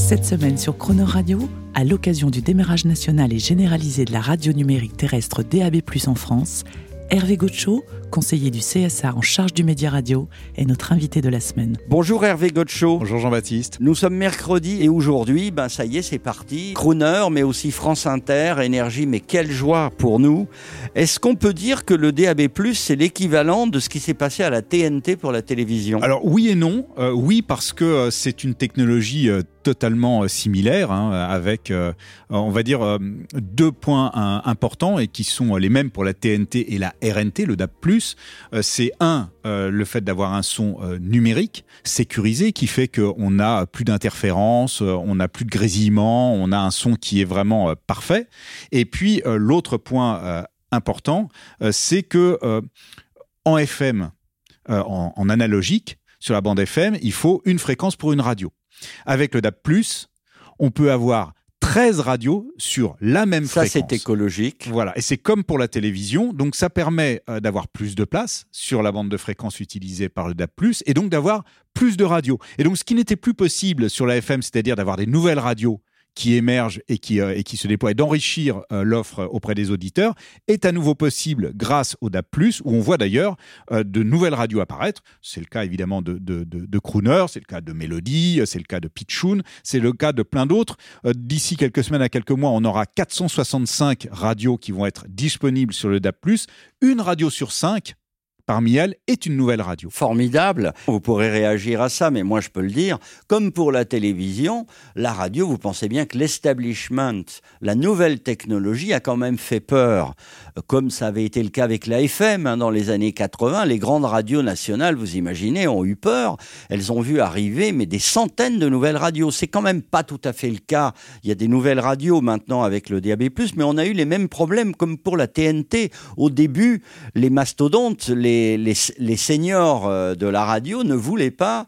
Cette semaine sur Croner Radio, à l'occasion du démarrage national et généralisé de la radio numérique terrestre DAB+ en France, Hervé Gaucho, conseiller du CSA en charge du média radio, est notre invité de la semaine. Bonjour Hervé Gaucho. Bonjour Jean-Baptiste. Nous sommes mercredi et aujourd'hui, ben ça y est, c'est parti. Crooner, mais aussi France Inter, Énergie, mais quelle joie pour nous. Est-ce qu'on peut dire que le DAB+, c'est l'équivalent de ce qui s'est passé à la TNT pour la télévision? Alors oui et non. Euh, oui parce que euh, c'est une technologie euh, totalement euh, similaire, hein, avec, euh, on va dire, euh, deux points importants et qui sont les mêmes pour la TNT et la RNT, le. Euh, c'est un, le fait d'avoir un son numérique sécurisé qui fait qu'on n'a plus d'interférences, on n'a plus de grésillement, on a un son qui est vraiment parfait. Et puis l'autre point important, c'est que en FM, en analogique, sur la bande FM, il faut une fréquence pour une radio. Avec le DAB+, on peut avoir 13 radios sur la même Ça, fréquence. c'est écologique. Voilà, et c'est comme pour la télévision, donc ça permet euh, d'avoir plus de place sur la bande de fréquence utilisée par le DAB+, et donc d'avoir plus de radios. Et donc ce qui n'était plus possible sur la FM, c'est-à-dire d'avoir des nouvelles radios qui qui, euh, et qui se déploient, et d'enrichir euh, l'offre auprès des auditeurs, est à nouveau possible grâce au DAB+, où on voit d'ailleurs euh, de nouvelles radios apparaître. C'est le cas évidemment de, Crooner, c'est le cas de Mélodie, c'est le cas de Pitchoun, c'est le cas de plein d'autres. D'ici quelques semaines à quelques mois, on aura 465 radios qui vont être disponibles sur le DAB+. Une radio sur cinq, parmi elles, est une nouvelle radio. Formidable. Vous pourrez réagir à ça, mais moi je peux le dire. Comme pour la télévision, la radio, vous pensez bien que l'establishment, la nouvelle technologie a quand même fait peur. Comme ça avait été le cas avec la FM hein, dans les années 80, les grandes radios nationales, vous imaginez, ont eu peur. Elles ont vu arriver mais des centaines de nouvelles radios. C'est quand même pas tout à fait le cas. Il y a des nouvelles radios maintenant avec le DAB+, mais on a eu les mêmes problèmes comme pour la TNT. Au début, les mastodontes, les les, les, seniors euh, de la radio ne voulaient pas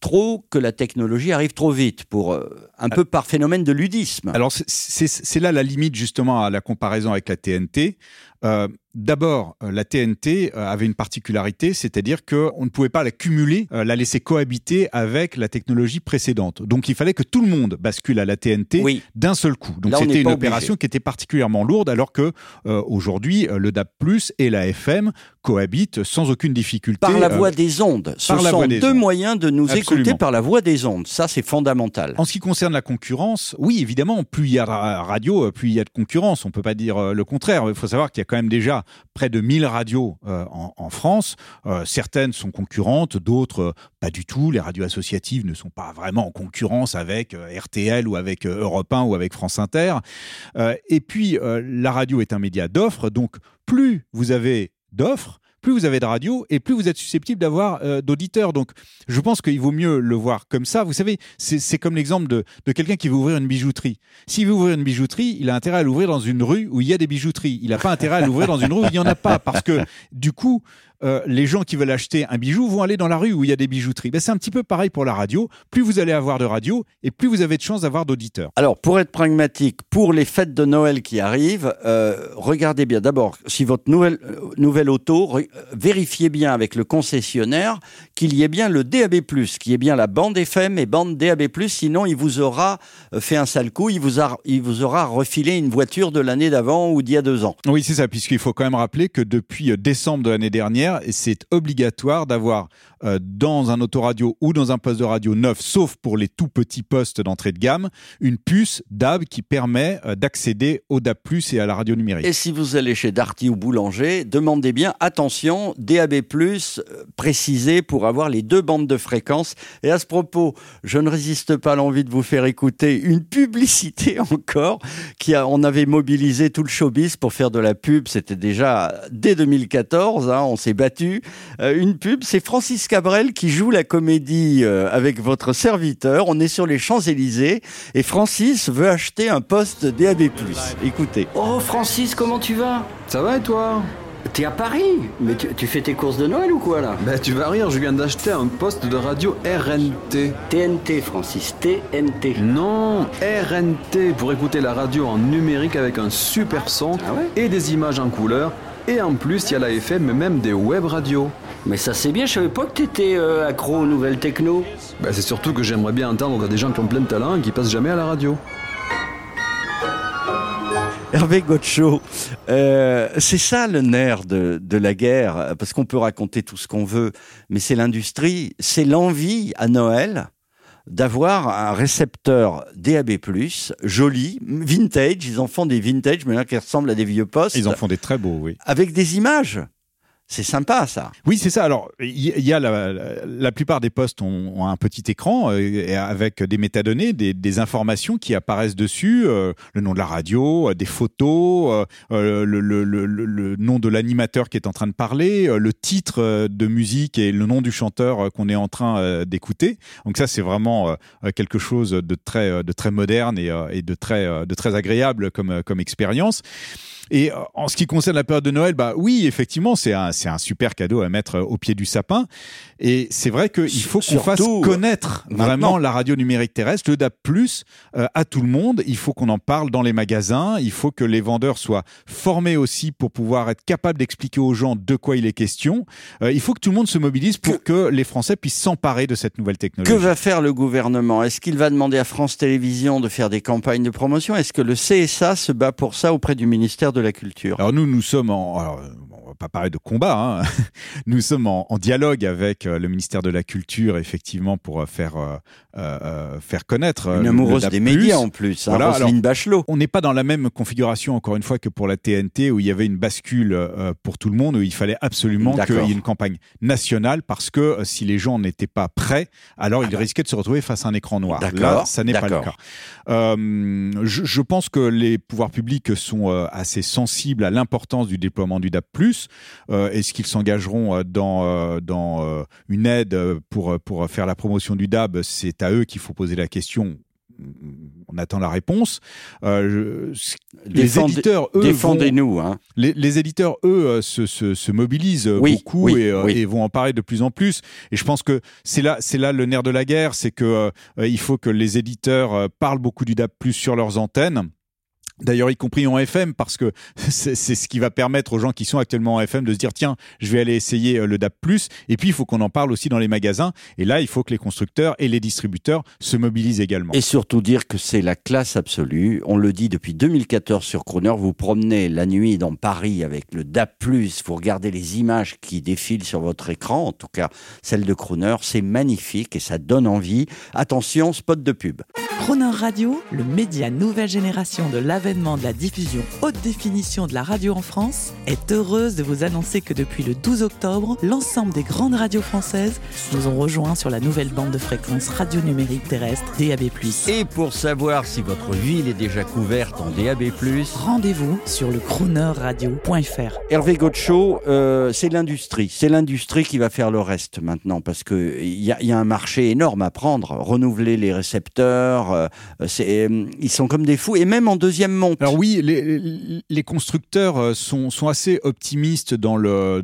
trop que la technologie arrive trop vite, pour euh, un peu par phénomène de ludisme. Alors c'est là la limite justement à la comparaison avec la TNT. Euh, D'abord, la TNT avait une particularité, c'est-à-dire qu'on ne pouvait pas la cumuler, la laisser cohabiter avec la technologie précédente. Donc il fallait que tout le monde bascule à la TNT oui. d'un seul coup. Donc c'était une opération obligé. qui était particulièrement lourde, alors que euh, aujourd'hui le DAB+ et la FM cohabitent sans aucune difficulté. Par la voie euh, des ondes. Ce sont deux ondes. moyens de nous Absolument. écouter par la voie des ondes. Ça, c'est fondamental. En ce qui concerne la concurrence, oui, évidemment, plus il y a radio, plus il y a de concurrence. On peut pas dire euh, le contraire. Il faut savoir qu'il y a quand même déjà près de 1000 radios euh, en, France. Euh, certaines sont concurrentes, d'autres euh, pas du tout. Les radios associatives ne sont pas vraiment en concurrence avec RTL ou avec Europe 1 ou avec France Inter. Et puis, la radio est un média d'offres. Donc, plus vous avez d'offres, plus vous avez de radio et plus vous êtes susceptible d'avoir euh, d'auditeurs. Donc, je pense qu'il vaut mieux le voir comme ça. Vous savez, c'est comme l'exemple de, de quelqu'un qui veut ouvrir une bijouterie. S'il veut ouvrir une bijouterie, il a intérêt à l'ouvrir dans une rue où il y a des bijouteries. Il n'a pas intérêt à l'ouvrir dans une rue où il n'y en a pas. Parce que, du coup, euh, les gens qui veulent acheter un bijou vont aller dans la rue où il y a des bijouteries. Ben, c'est un petit peu pareil pour la radio. Plus vous allez avoir de radio et plus vous avez de chances d'avoir d'auditeurs. Alors, pour être pragmatique, pour les fêtes de Noël qui arrivent, euh, regardez bien d'abord si votre nouvelle, euh, nouvelle auto, vérifiez bien avec le concessionnaire qu'il y ait bien le DAB+, qu'il y ait bien la bande FM et bande DAB+, sinon il vous aura fait un sale coup, il vous, a, il vous aura refilé une voiture de l'année d'avant ou d'il y a deux ans. Oui, c'est ça, puisqu'il faut quand même rappeler que depuis décembre de l'année dernière, c'est obligatoire d'avoir euh, dans un autoradio ou dans un poste de radio neuf, sauf pour les tout petits postes d'entrée de gamme, une puce DAB qui permet euh, d'accéder au DAB+, et à la radio numérique. Et si vous allez chez Darty ou Boulanger, demandez bien, attention, DAB+, euh, précisé pour avoir les deux bandes de fréquence. Et à ce propos, je ne résiste pas à l'envie de vous faire écouter une publicité encore, qui a, on avait mobilisé tout le showbiz pour faire de la pub, c'était déjà dès 2014, hein, on s'est battu. Une pub, c'est Francis Cabrel qui joue la comédie euh, avec votre serviteur. On est sur les Champs-Élysées et Francis veut acheter un poste DAB+. Écoutez. Oh Francis, comment tu vas? Ça va et toi? T'es à Paris Mais tu, tu fais tes courses de Noël ou quoi là? Bah tu vas rire, je viens d'acheter un poste de radio RNT. TNT Francis, TNT. Non, RNT pour écouter la radio en numérique avec un super son Ah ouais? et des images en couleur. Et en plus, il y a la FM, mais même des web radios. Mais ça c'est bien, je savais pas que t'étais euh, accro aux nouvelles techno. Bah c'est surtout que j'aimerais bien entendre des gens qui ont plein de talent et qui passent jamais à la radio. Hervé Gotcho, euh, c'est ça le nerf de, de la guerre, parce qu'on peut raconter tout ce qu'on veut, mais c'est l'industrie, c'est l'envie à Noël d'avoir un récepteur DAB+, joli, vintage, ils en font des vintage, mais là qui ressemblent à des vieux postes, Ils en font des très beaux, oui. avec des images. C'est sympa ça. Oui, c'est ça. Alors, il y, a la, la, plupart des postes ont, ont un petit écran euh, avec des métadonnées, des, des informations qui apparaissent dessus, euh, le nom de la radio, euh, des photos, euh, euh, le, le, le, le- nom de l'animateur qui est en train de parler, le titre de musique et le nom du chanteur qu'on est en train d'écouter. Donc ça, c'est vraiment quelque chose de très, de très moderne et, et de très, de très agréable comme, comme expérience. Et euh, en ce qui concerne la période de Noël, bah oui, effectivement, c'est un, c'est un super cadeau à mettre euh, au pied du sapin. Et c'est vrai qu'il faut qu'on fasse Surtout, connaître maintenant. vraiment la radio numérique terrestre, le euh, à tout le monde. Il faut qu'on en parle dans les magasins. Il faut que les vendeurs soient formés aussi pour pouvoir être capables d'expliquer aux gens de quoi il est question. Euh, il faut que tout le monde se mobilise pour que, les Français puissent s'emparer de cette nouvelle technologie. Que va faire le gouvernement? Est-ce qu'il va demander à France Télévisions de faire des campagnes de promotion? Est-ce que le CSA se bat pour ça auprès du ministère de la Culture. Alors nous, nous sommes en... on va pas parler de combat, hein. nous sommes en, en dialogue avec euh, le ministère de la Culture, effectivement, pour euh, faire, euh, euh, faire connaître... Une amoureuse des médias en plus, hein, Voilà, Roselyne Bachelot. On n'est pas dans la même configuration, encore une fois, que pour la TNT, où il y avait une bascule euh, pour tout le monde, où il fallait absolument qu'il y ait une campagne nationale, parce que si les gens n'étaient pas prêts, alors ils risquaient de se retrouver face à un écran noir. D'accord, Là, ça n'est pas le cas. Je, je pense que les pouvoirs publics sont assez sensibles à l'importance du déploiement du DAB+. Euh, Est-ce qu'ils s'engageront euh, dans, euh, dans une aide pour, pour faire la promotion du DAB C'est à eux qu'il faut poser la question. On attend la réponse. Euh, je- les éditeurs, eux, vont. Hein. les, les éditeurs, eux, se, se, se mobilisent Oui, beaucoup oui, et, oui. et vont en parler de plus en plus. Et je pense que c'est là, c'est là le nerf de la guerre, c'est que euh, il faut que les éditeurs parlent beaucoup du DAB+ sur leurs antennes. D'ailleurs, y compris en FM, parce que c'est ce qui va permettre aux gens qui sont actuellement en FM de se dire tiens, je vais aller essayer euh, le DAB+. Et puis, il faut qu'on en parle aussi dans les magasins. Et là, il faut que les constructeurs et les distributeurs se mobilisent également. Et surtout dire que c'est la classe absolue. On le dit depuis 2014 sur Croner. Vous promenez la nuit dans Paris avec le DAB+, vous regardez les images qui défilent sur votre écran, en tout cas celle de Croner. C'est magnifique et ça donne envie. Attention, spot de pub. Croner Radio, le média nouvelle génération de l'avènement de la diffusion haute définition de la radio en France, est heureuse de vous annoncer que depuis le 12 octobre, l'ensemble des grandes radios françaises nous ont rejoints sur la nouvelle bande de fréquence radio numérique terrestre DAB+. Et pour savoir si votre ville est déjà couverte en DAB+, Rendez-vous sur le croonerradio.fr. Hervé Gotcho, euh, c'est l'industrie. C'est l'industrie qui va faire le reste maintenant parce que il y a, il y a un marché énorme à prendre. Renouveler les récepteurs, euh, c'est, euh, ils sont comme des fous. Et même en deuxième Alors oui, les, constructeurs euh, sont, assez optimistes dans le,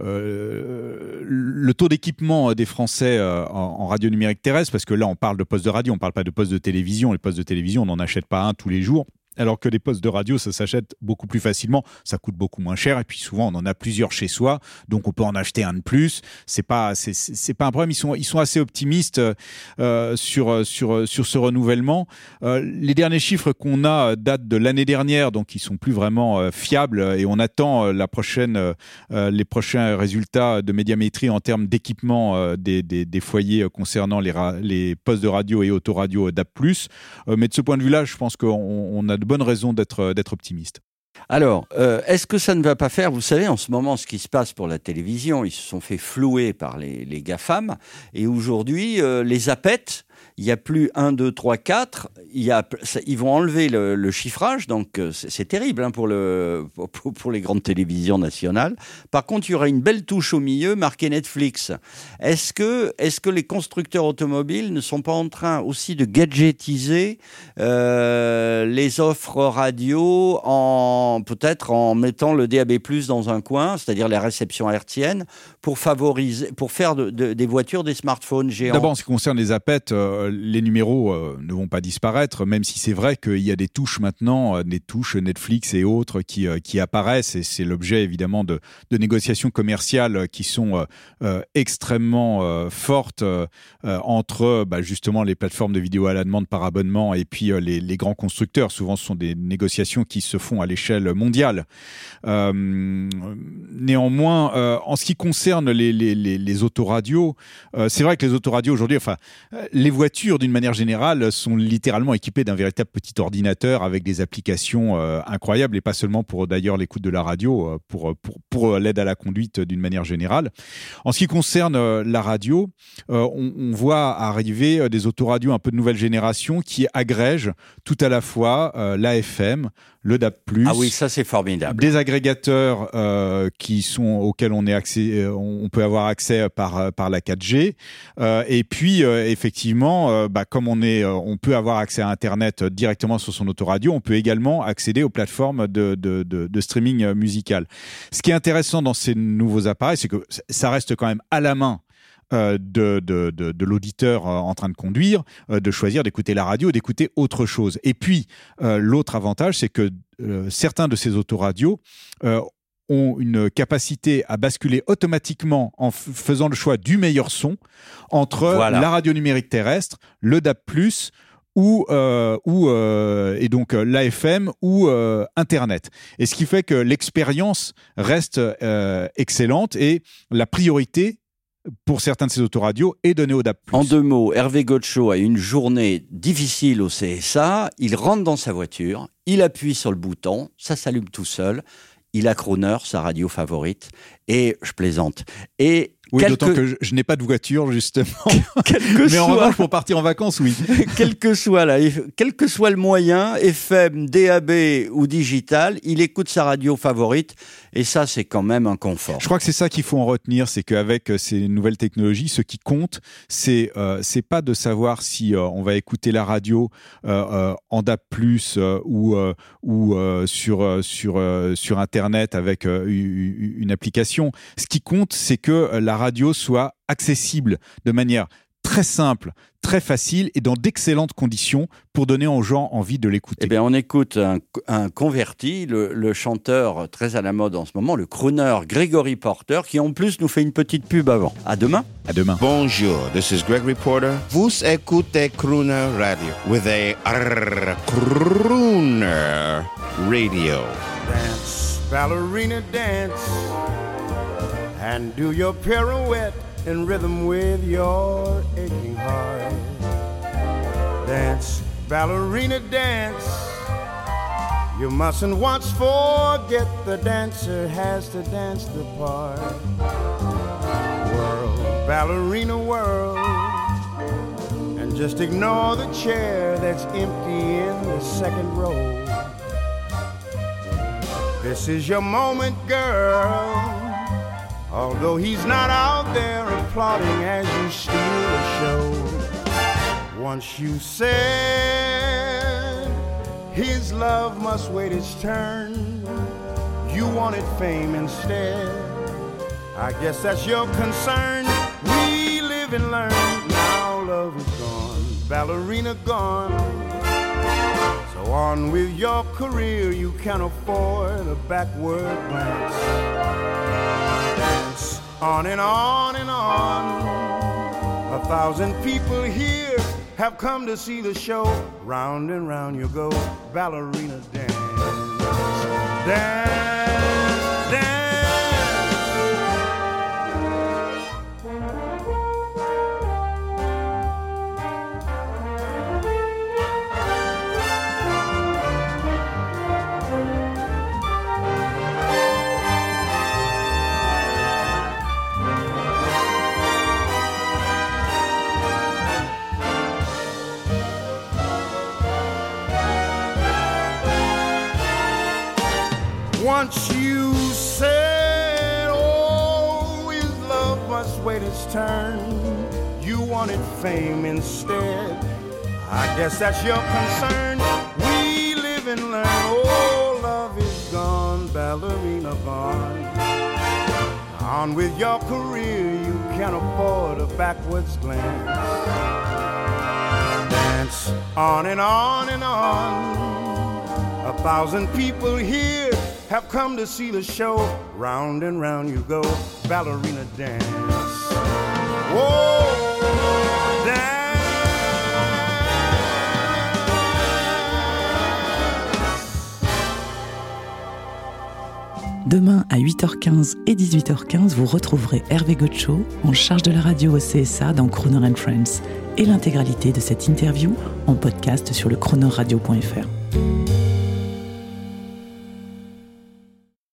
euh, taux d'équipement des Français euh, en, radio numérique terrestre, parce que là on parle de postes de radio, on parle pas de postes de télévision. Les postes de télévision, on n'en achète pas un tous les jours. Alors que les postes de radio, ça s'achète beaucoup plus facilement, ça coûte beaucoup moins cher, et puis souvent on en a plusieurs chez soi, donc on peut en acheter un de plus. C'est pas, c'est, pas un problème. Ils sont, ils sont assez optimistes euh, sur sur sur ce renouvellement. Euh, les derniers chiffres qu'on a datent de l'année dernière, donc ils sont plus vraiment euh, fiables, et on attend euh, la prochaine, euh, les prochains résultats de médiamétrie en termes d'équipement euh, des, des, foyers euh, concernant les, les postes de radio et autoradio. Euh, mais de ce point de vue-là, je pense qu'on on a de bonnes raisons d'être optimiste. Alors, euh, est-ce que ça ne va pas faire, vous savez, en ce moment, ce qui se passe pour la télévision, ils se sont fait flouer par les, les GAFAM, et aujourd'hui, euh, les APET Il n'y a plus 1, 2, 3, 4. Il y a, ils vont enlever le, chiffrage, donc euh, c'est terrible hein, pour, le, pour, les grandes télévisions nationales. Par contre, il y aura une belle touche au milieu marquée Netflix. Est-ce que, est que les constructeurs automobiles ne sont pas en train aussi de gadgetiser euh, les offres radio en peut-être en mettant le DAB+ dans un coin, c'est-à-dire la réception hertzienne, pour favoriser, pour faire de- de- des voitures des smartphones géants? D'abord, en ce qui concerne les APET, euh, les numéros euh, ne vont pas disparaître, même si c'est vrai qu'il y a des touches maintenant, euh, des touches Netflix et autres qui, euh, qui apparaissent, et c'est l'objet évidemment de, de négociations commerciales euh, qui sont euh, euh, extrêmement euh, fortes euh, euh, entre bah, justement les plateformes de vidéo à la demande par abonnement et puis euh, les, les grands constructeurs. Souvent, ce sont des négociations qui se font à l'échelle mondiale. Euh, néanmoins, euh, en ce qui concerne les, les, les, autoradios, euh, c'est vrai que les autoradios aujourd'hui, enfin, euh, les voitures d'une manière générale sont littéralement équipées d'un véritable petit ordinateur avec des applications euh, incroyables et pas seulement pour d'ailleurs l'écoute de la radio, euh, pour, pour, pour l'aide à la conduite d'une manière générale. En ce qui concerne euh, la radio, euh, on, on voit arriver euh, des autoradios un peu de nouvelle génération qui agrègent tout à la fois euh, l'AFM, le DAB+, Ah oui, ça c'est formidable. des agrégateurs euh, qui sont auxquels on est accès, euh, on peut avoir accès par euh, par la 4G Euh, et puis euh, euh, bah, comme euh, on peut avoir accès à internet euh, directement sur son autoradio on peut également accéder aux plateformes de streaming musical ce qui est intéressant dans ces nouveaux appareils c'est que ça reste quand même à la main de, l'auditeur en train de conduire, de choisir d'écouter la radio, d'écouter autre chose. Et puis, l'autre avantage, c'est que certains de ces autoradios ont une capacité à basculer automatiquement en faisant le choix du meilleur son entre Voilà. la radio numérique terrestre, le DAB+, ou, euh, ou euh, et donc euh, l'AFM ou euh, Internet. Et ce qui fait que l'expérience reste excellente et la priorité pour certains de ces autoradios est donnée au DAB+. En deux mots, Hervé Gotcho a une journée difficile au CSA. Il rentre dans sa voiture, il appuie sur le bouton, ça s'allume tout seul. Il a Crooner, sa radio favorite, et je plaisante. Et Oui, d'autant que- je, je n'ai pas de voiture justement. que Mais en soit- revanche, pour partir en vacances, oui. quel que soit la- quel que soit le moyen, FM, DAB ou digital, il écoute sa radio favorite, et ça, c'est quand même un confort. Je crois que c'est ça qu'il faut en retenir, c'est qu'avec euh, ces nouvelles technologies, ce qui compte, c'est euh, pas de savoir si euh, on va écouter la radio euh, en euh, ou ou sur sur sur internet avec une application. Ce qui compte, c'est que la radio soit accessible de manière très simple, très facile et dans d'excellentes conditions pour donner aux gens envie de l'écouter. Eh bien, on écoute un, un converti, le, le chanteur très à la mode en ce moment, le crooner Gregory Porter, qui en plus nous fait une petite pub avant. À demain. À demain. Bonjour, this is Gregory Porter. Vous écoutez Crooner Radio with a R- Crooner Radio. Dance, ballerina dance, and do your pirouette in rhythm with your aching heart. Dance, ballerina dance. You mustn't once forget the dancer has to dance the part. World, ballerina world. And just ignore the chair that's empty in the second row. This is your moment, girl. Although he's not out there applauding as you steal the show. Once you said his love must wait its turn, you wanted fame instead. I guess that's your concern. We live and learn. Now love is gone, ballerina gone. So on with your career, you can't afford a backward glance. On and on and on. A thousand people here have come to see the show. Round and round you go, ballerina dance. Dance, Once you said, oh, love must wait its turn. You wanted fame instead. I guess that's your concern. We live and learn. Oh, love is gone, ballerina gone. On with your career, you can't afford a backwards glance. Dance on and on and on. A thousand people here have come to see the show. Round and round you go, ballerina dance. Demain à 8h15 et 18h15, vous retrouverez Hervé Gotcho en charge de la radio au CSA dans Croner and Friends et l'intégralité de cette interview en podcast sur le chronoradio.fr.